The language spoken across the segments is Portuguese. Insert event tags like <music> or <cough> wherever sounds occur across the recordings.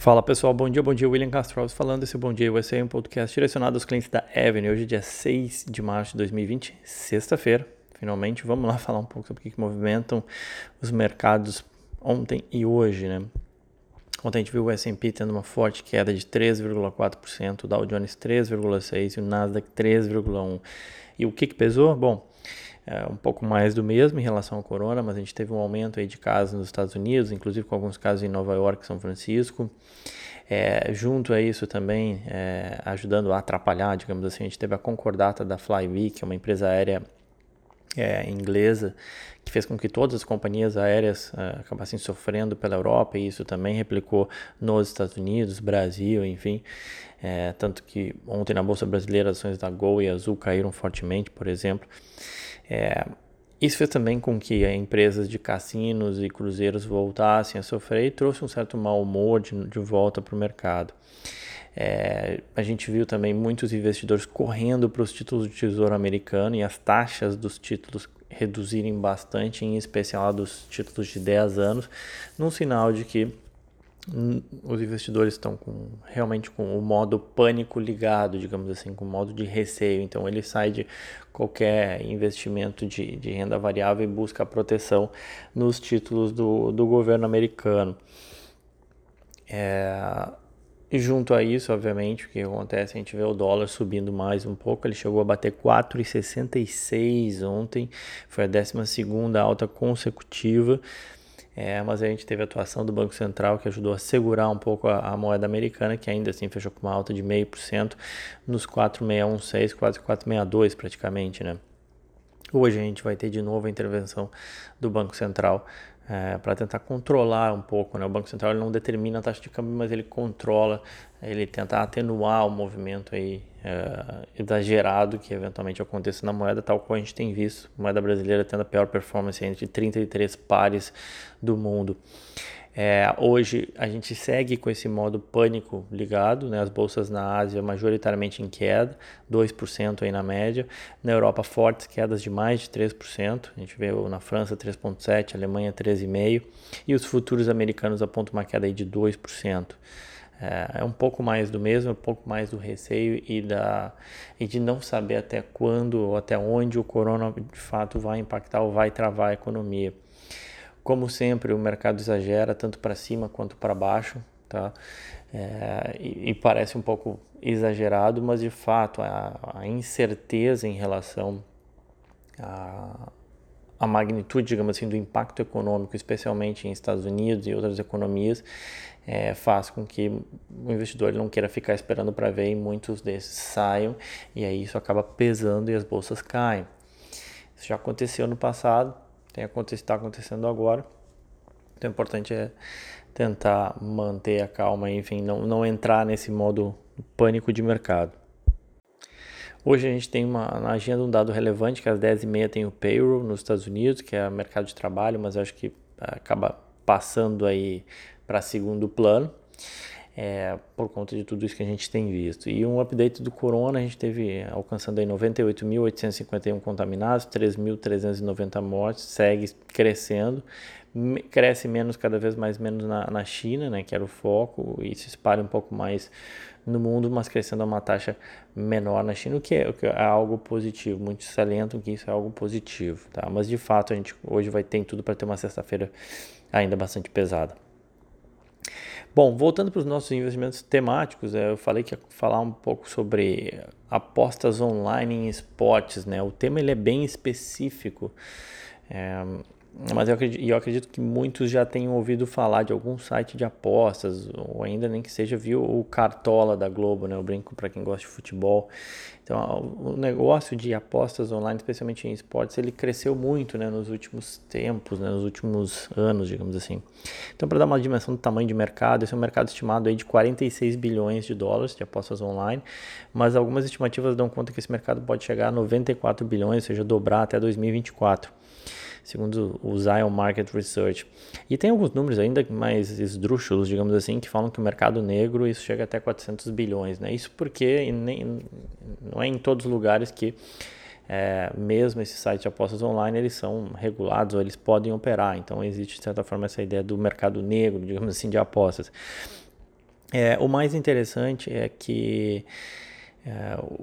Fala pessoal, bom dia, bom dia. William Castro falando. Esse Bom Dia USA é um podcast direcionado aos clientes da Avenue. Hoje é dia 6 de março de 2020, sexta-feira. Finalmente, vamos lá falar um pouco sobre o que movimentam os mercados ontem e hoje, né? Ontem a gente viu o S&P tendo uma forte queda de 3,4%, o Dow Jones 3,6% e o Nasdaq 3,1%. E o que, que pesou? Bom, é um pouco mais do mesmo em relação ao corona, mas a gente teve um aumento aí de casos nos Estados Unidos, inclusive com alguns casos em Nova York São Francisco. É, junto a isso também, é, ajudando a atrapalhar, digamos assim, a gente teve a concordata da Flybe, que é uma empresa aérea é, inglesa, que fez com que todas as companhias aéreas é, acabassem sofrendo pela Europa, e isso também replicou nos Estados Unidos, Brasil, enfim. É, tanto que ontem na Bolsa Brasileira as ações da Gol e Azul caíram fortemente, por exemplo. É, isso fez também com que empresas de cassinos e cruzeiros voltassem a sofrer e trouxe um certo mau humor de, de volta para o mercado. É, a gente viu também muitos investidores correndo para os títulos do Tesouro Americano e as taxas dos títulos reduzirem bastante, em especial dos títulos de 10 anos, num sinal de que os investidores estão com realmente com o modo pânico ligado, digamos assim, com o modo de receio. Então ele sai de qualquer investimento de, de renda variável e busca proteção nos títulos do, do governo americano. É, e junto a isso, obviamente, o que acontece? A gente vê o dólar subindo mais um pouco. Ele chegou a bater 4,66 ontem, foi a 12 alta consecutiva. É, mas a gente teve a atuação do Banco Central que ajudou a segurar um pouco a, a moeda americana, que ainda assim fechou com uma alta de 0,5% nos 4,616, quase 4,62 praticamente, né? Hoje a gente vai ter de novo a intervenção do Banco Central é, para tentar controlar um pouco. Né? O Banco Central não determina a taxa de câmbio, mas ele controla, ele tenta atenuar o movimento aí, é, exagerado que eventualmente aconteça na moeda, tal como a gente tem visto. A moeda brasileira tendo a pior performance entre 33 pares do mundo. É, hoje a gente segue com esse modo pânico ligado, né? as bolsas na Ásia majoritariamente em queda, 2% aí na média, na Europa fortes quedas de mais de 3%, a gente vê na França 3,7%, Alemanha 13,5% e os futuros americanos apontam uma queda aí de 2%. É, é um pouco mais do mesmo, um pouco mais do receio e, da, e de não saber até quando ou até onde o corona de fato vai impactar ou vai travar a economia. Como sempre, o mercado exagera tanto para cima quanto para baixo, tá? É, e, e, parece um pouco exagerado, mas de fato a, a incerteza em relação a, a magnitude, digamos assim, do impacto econômico, especialmente em Estados Unidos e outras economias, é, faz com que o investidor não queira ficar esperando para ver e muitos desses saiam e aí isso acaba pesando e as bolsas caem. Isso já aconteceu no passado, está acontecendo agora. Então, o importante é tentar manter a calma, enfim, não, não entrar nesse modo pânico de mercado. Hoje a gente tem uma, na agenda um dado relevante, que às 10h30 tem o payroll nos Estados Unidos, que é mercado de trabalho, mas acho que acaba passando aí para segundo plano é, por conta de tudo isso que a gente tem visto. E um update do corona, a gente teve alcançando aí 98.851 contaminados, 3.390 mortes, segue crescendo, cresce menos, cada vez mais menos na, na China, né, que era o foco, e se espalha um pouco mais no mundo, mas crescendo a uma taxa menor na China, o que é, o que é algo positivo. Muitos salientam que isso é algo positivo, tá? Mas de fato a gente hoje vai ter tudo para ter uma sexta-feira ainda bastante pesada. Bom, voltando para os nossos investimentos temáticos, é, eu falei que ia falar um pouco sobre apostas online em esportes, né? O tema ele é bem específico. É, mas eu acredito, eu acredito que muitos já tenham ouvido falar de algum site de apostas, ou ainda nem que seja viu o Cartola da Globo, né? Eu brinco para quem gosta de futebol. Então, o negócio de apostas online, especialmente em esportes, ele cresceu muito né, nos últimos tempos, né, nos últimos anos, digamos assim. Então, para dar uma dimensão do tamanho de mercado, esse é um mercado estimado aí de 46 bilhões de dólares de apostas online, mas algumas estimativas dão conta que esse mercado pode chegar a 94 bilhões, ou seja, dobrar até 2024 segundo o Zion Market Research. E tem alguns números ainda mais esdrúxulos, digamos assim, que falam que o mercado negro isso chega até 400 bilhões, né? Isso porque nem, não é em todos os lugares que é, mesmo esses sites de apostas online eles são regulados ou eles podem operar. Então existe de certa forma essa ideia do mercado negro, digamos assim, de apostas. É, o mais interessante é que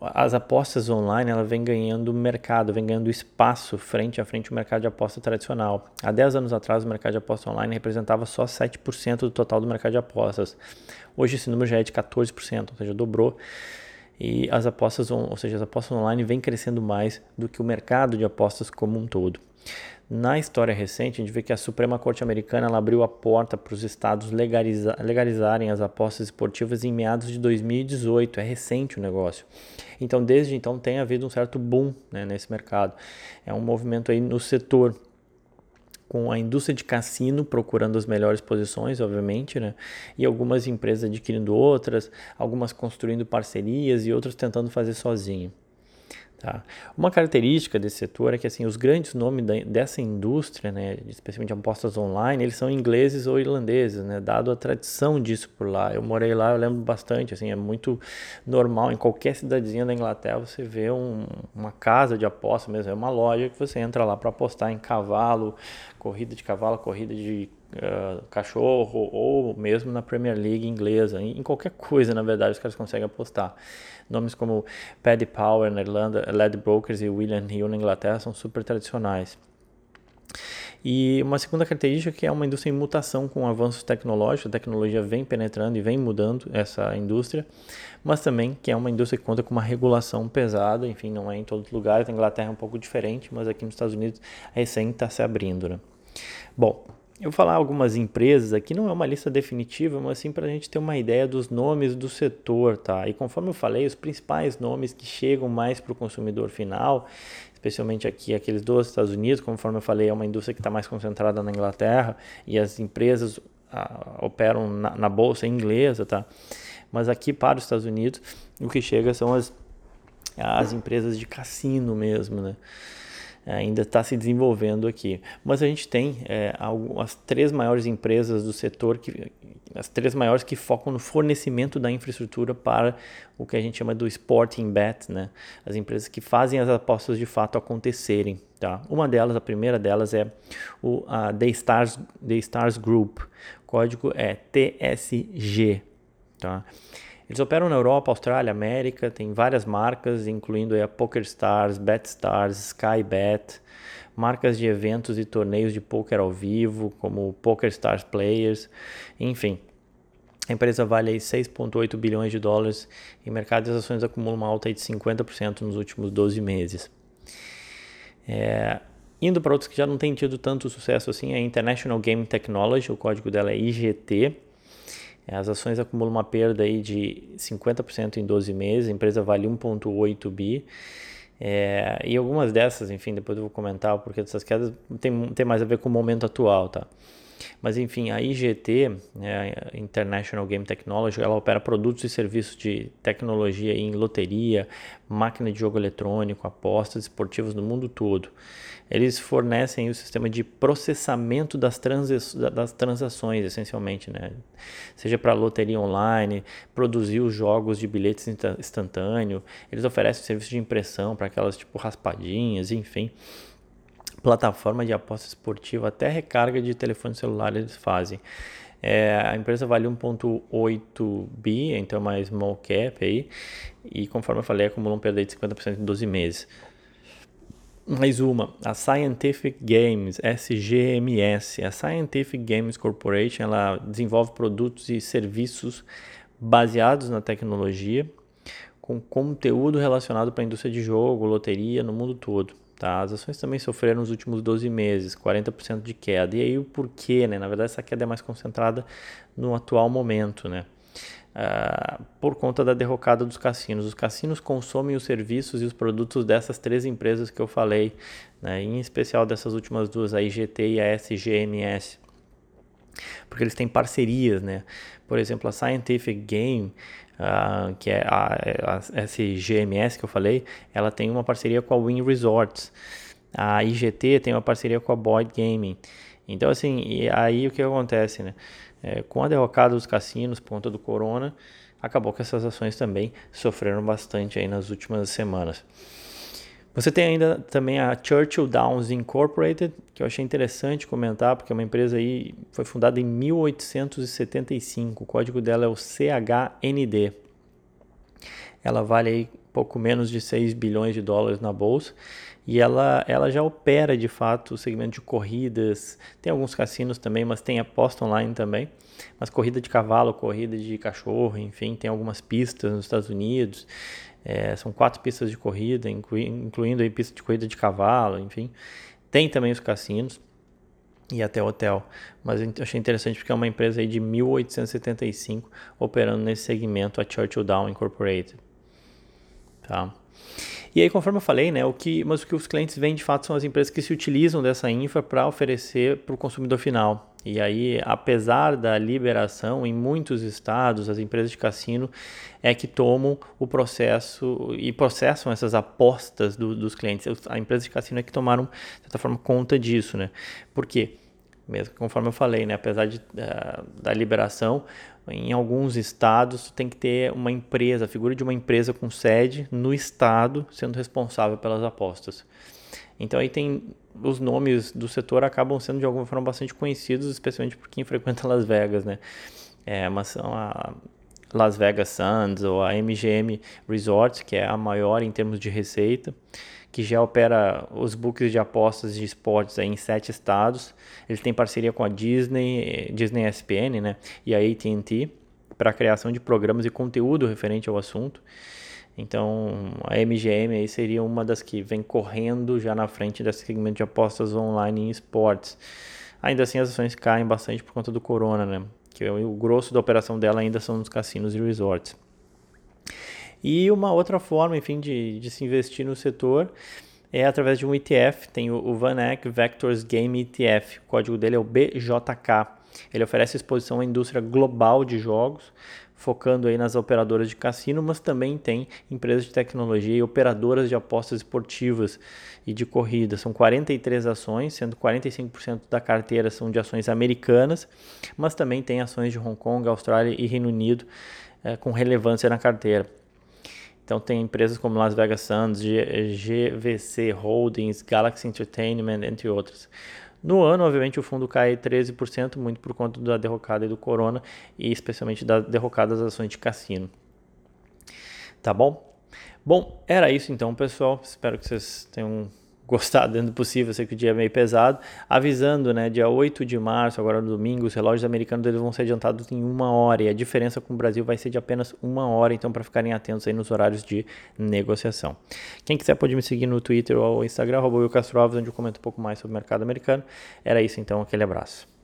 as apostas online ela vem ganhando mercado, vem ganhando espaço frente a frente ao mercado de aposta tradicional. Há 10 anos atrás, o mercado de aposta online representava só 7% do total do mercado de apostas. Hoje esse número já é de 14%, ou seja, dobrou. E as apostas, ou seja, as apostas online vêm crescendo mais do que o mercado de apostas como um todo. Na história recente, a gente vê que a Suprema Corte Americana abriu a porta para os estados legaliza legalizarem as apostas esportivas em meados de 2018. É recente o negócio. Então, desde então, tem havido um certo boom né, nesse mercado. É um movimento aí no setor com a indústria de cassino procurando as melhores posições, obviamente, né? E algumas empresas adquirindo outras, algumas construindo parcerias e outras tentando fazer sozinho. Tá? Uma característica desse setor é que assim, os grandes nomes da, dessa indústria, né, especialmente apostas online, eles são ingleses ou irlandeses, né, dado a tradição disso por lá. Eu morei lá, eu lembro bastante, assim, é muito normal em qualquer cidadezinha da Inglaterra você vê um, uma casa de aposta mesmo, é uma loja que você entra lá para apostar em cavalo, corrida de cavalo, corrida de uh, cachorro ou mesmo na Premier League inglesa, em, qualquer coisa, na verdade, os caras conseguem apostar. Nomes como Paddy Power na Irlanda, Led Brokers e William Hill na Inglaterra são super tradicionais. E uma segunda característica é que é uma indústria em mutação com avanços tecnológicos, a tecnologia vem penetrando e vem mudando essa indústria, mas também que é uma indústria que conta com uma regulação pesada, enfim, não é em todos os lugares, na Inglaterra é um pouco diferente, mas aqui nos Estados Unidos recém está se abrindo. Né? Bom, eu vou falar algumas empresas aqui, não é uma lista definitiva, mas sim para a gente ter uma ideia dos nomes do setor, tá? E conforme eu falei, os principais nomes que chegam mais para o consumidor final, especialmente aqui aqueles dos Estados Unidos, conforme eu falei, é uma indústria que está mais concentrada na Inglaterra e as empresas ah, operam na, na, bolsa inglesa, tá? Mas aqui para os Estados Unidos, o que chega são as, as empresas de cassino mesmo, né? Ainda está se desenvolvendo aqui. Mas a gente tem é, as três maiores empresas do setor, que, as três maiores que focam no fornecimento da infraestrutura para o que a gente chama do sporting bet, né? As empresas que fazem as apostas de fato acontecerem. Tá? Uma delas, a primeira delas é o a The Stars, The Stars Group. O código é TSG. Tá? Eles operam na Europa, Austrália, América, tem várias marcas, incluindo a PokerStars, BetStars, SkyBet, marcas de eventos e torneios de poker ao vivo, como PokerStars Players, enfim. A empresa vale 6,8 bilhões de dólares e o mercado de ações acumula uma alta de 50% nos últimos 12 meses. É, indo para outros que já não têm tido tanto sucesso assim, a International Game Technology, o código dela é IGT, é, as ações acumulam uma perda aí de 50% em 12 meses, a empresa vale 1,8 bi. É, e algumas dessas, enfim, depois eu vou comentar o porquê dessas quedas, tem, tem mais a ver com o momento atual, tá? Mas enfim, a IGT, né, International Game Technology, ela opera produtos e serviços de tecnologia em loteria, máquina de jogo eletrônico, apostas esportivas no mundo todo. Eles fornecem o sistema de processamento das, trans, das transações, essencialmente, né? seja para loteria online, produzir os jogos de bilhetes instantâneo, eles oferecem serviço de impressão para aquelas tipo raspadinhas, enfim plataforma de aposta esportiva, até recarga de telefone celular eles fazem. É, a empresa vale 1,8 bi, então é mais small cap aí, e conforme eu falei, acumula um perda de 50% em 12 meses. Mais uma, a Scientific Games, SGMS. A Scientific Games Corporation, ela desenvolve produtos e serviços baseados na tecnologia, com conteúdo relacionado para a indústria de jogo, loteria no mundo todo. Tá? As ações também sofreram nos últimos 12 meses, 40% de queda. E aí o porquê? Né? Na verdade, essa queda é mais concentrada no atual momento. Né? Uh, por conta da derrocada dos cassinos. Os cassinos consomem os serviços e os produtos dessas três empresas que eu falei, né? em especial dessas últimas duas, a IGT e a SGMS porque eles têm parcerias, né? Por exemplo, a Scientific Game, uh, que é a, a SGMS que eu falei, ela tem uma parceria com a Win Resorts. A IGT tem uma parceria com a Boyd Gaming. Então, assim, aí o que acontece, né? É, com a derrocada dos cassinos por conta do corona, acabou que essas ações também sofreram bastante aí nas últimas semanas. Você tem ainda também a Churchill Downs Incorporated, que eu achei interessante comentar, porque é uma empresa aí foi fundada em 1875. O código dela é o CHND. Ela vale aí pouco menos de 6 bilhões de dólares na bolsa e ela, ela já opera de fato o segmento de corridas. Tem alguns cassinos também, mas tem aposta online também. Mas corrida de cavalo, corrida de cachorro, enfim, tem algumas pistas nos Estados Unidos. É, são quatro pistas de corrida, inclui, incluindo aí pista de corrida de cavalo, enfim. Tem também os cassinos e até hotel. Mas eu achei interessante porque é uma empresa aí de 1875 operando nesse segmento, a Churchill Down Incorporated. Tá? E aí, conforme eu falei, né, o que, mas o que os clientes veem de fato são as empresas que se utilizam dessa infra para oferecer para o consumidor final. E aí, apesar da liberação, em muitos estados, as empresas de cassino é que tomam o processo e processam essas apostas do, dos clientes. A empresa de cassino é que tomaram, de certa forma, conta disso, né? Por quê? Mesmo conforme eu falei, né? apesar de, da, da liberação, em alguns estados tem que ter uma empresa, a figura de uma empresa com sede no estado sendo responsável pelas apostas. Então aí tem os nomes do setor acabam sendo de alguma forma bastante conhecidos, especialmente por quem <laughs> frequenta Las Vegas, né? É, mas são a Las Vegas Sands ou a MGM Resorts, que é a maior em termos de receita que já opera os books de apostas de esportes em sete estados. Ele tem parceria com a Disney, Disney ESPN, né, e a AT&T para a criação de programas e conteúdo referente ao assunto. Então, a MGM aí seria uma das que vem correndo já na frente desse segmento de apostas online em esportes. Ainda assim, as ações caem bastante por conta do corona, né? Que o grosso da operação dela ainda são nos cassinos e resorts. E uma outra forma, enfim, de, de se investir no setor é através de um ETF. Tem o, o VanEck Vectors Game ETF. O código dele é o BJK. Ele oferece exposição à indústria global de jogos, focando aí nas operadoras de cassino, mas também tem empresas de tecnologia e operadoras de apostas esportivas e de corrida. São 43 ações, sendo 45% da carteira são de ações americanas, mas também tem ações de Hong Kong, Austrália e Reino Unido é, com relevância na carteira. Então tem empresas como Las Vegas Sands, GVC Holdings, Galaxy Entertainment, entre outras. No ano, obviamente, o fundo cai 13%, muito por conta da derrocada do corona e especialmente da derrocada das ações de cassino. Tá bom? Bom, era isso então, pessoal. Espero que vocês tenham gostar <laughs> dentro do possível, sei que o dia é meio pesado, avisando, né, dia 8 de março, agora no domingo, os relógios americanos eles vão ser adiantados em uma hora, e a diferença com o Brasil vai ser de apenas uma hora, então para ficarem atentos aí nos horários de negociação. Quem quiser pode me seguir no Twitter ou Instagram, Castro Alves, onde eu comento um pouco mais sobre o mercado americano. Era isso então, aquele abraço.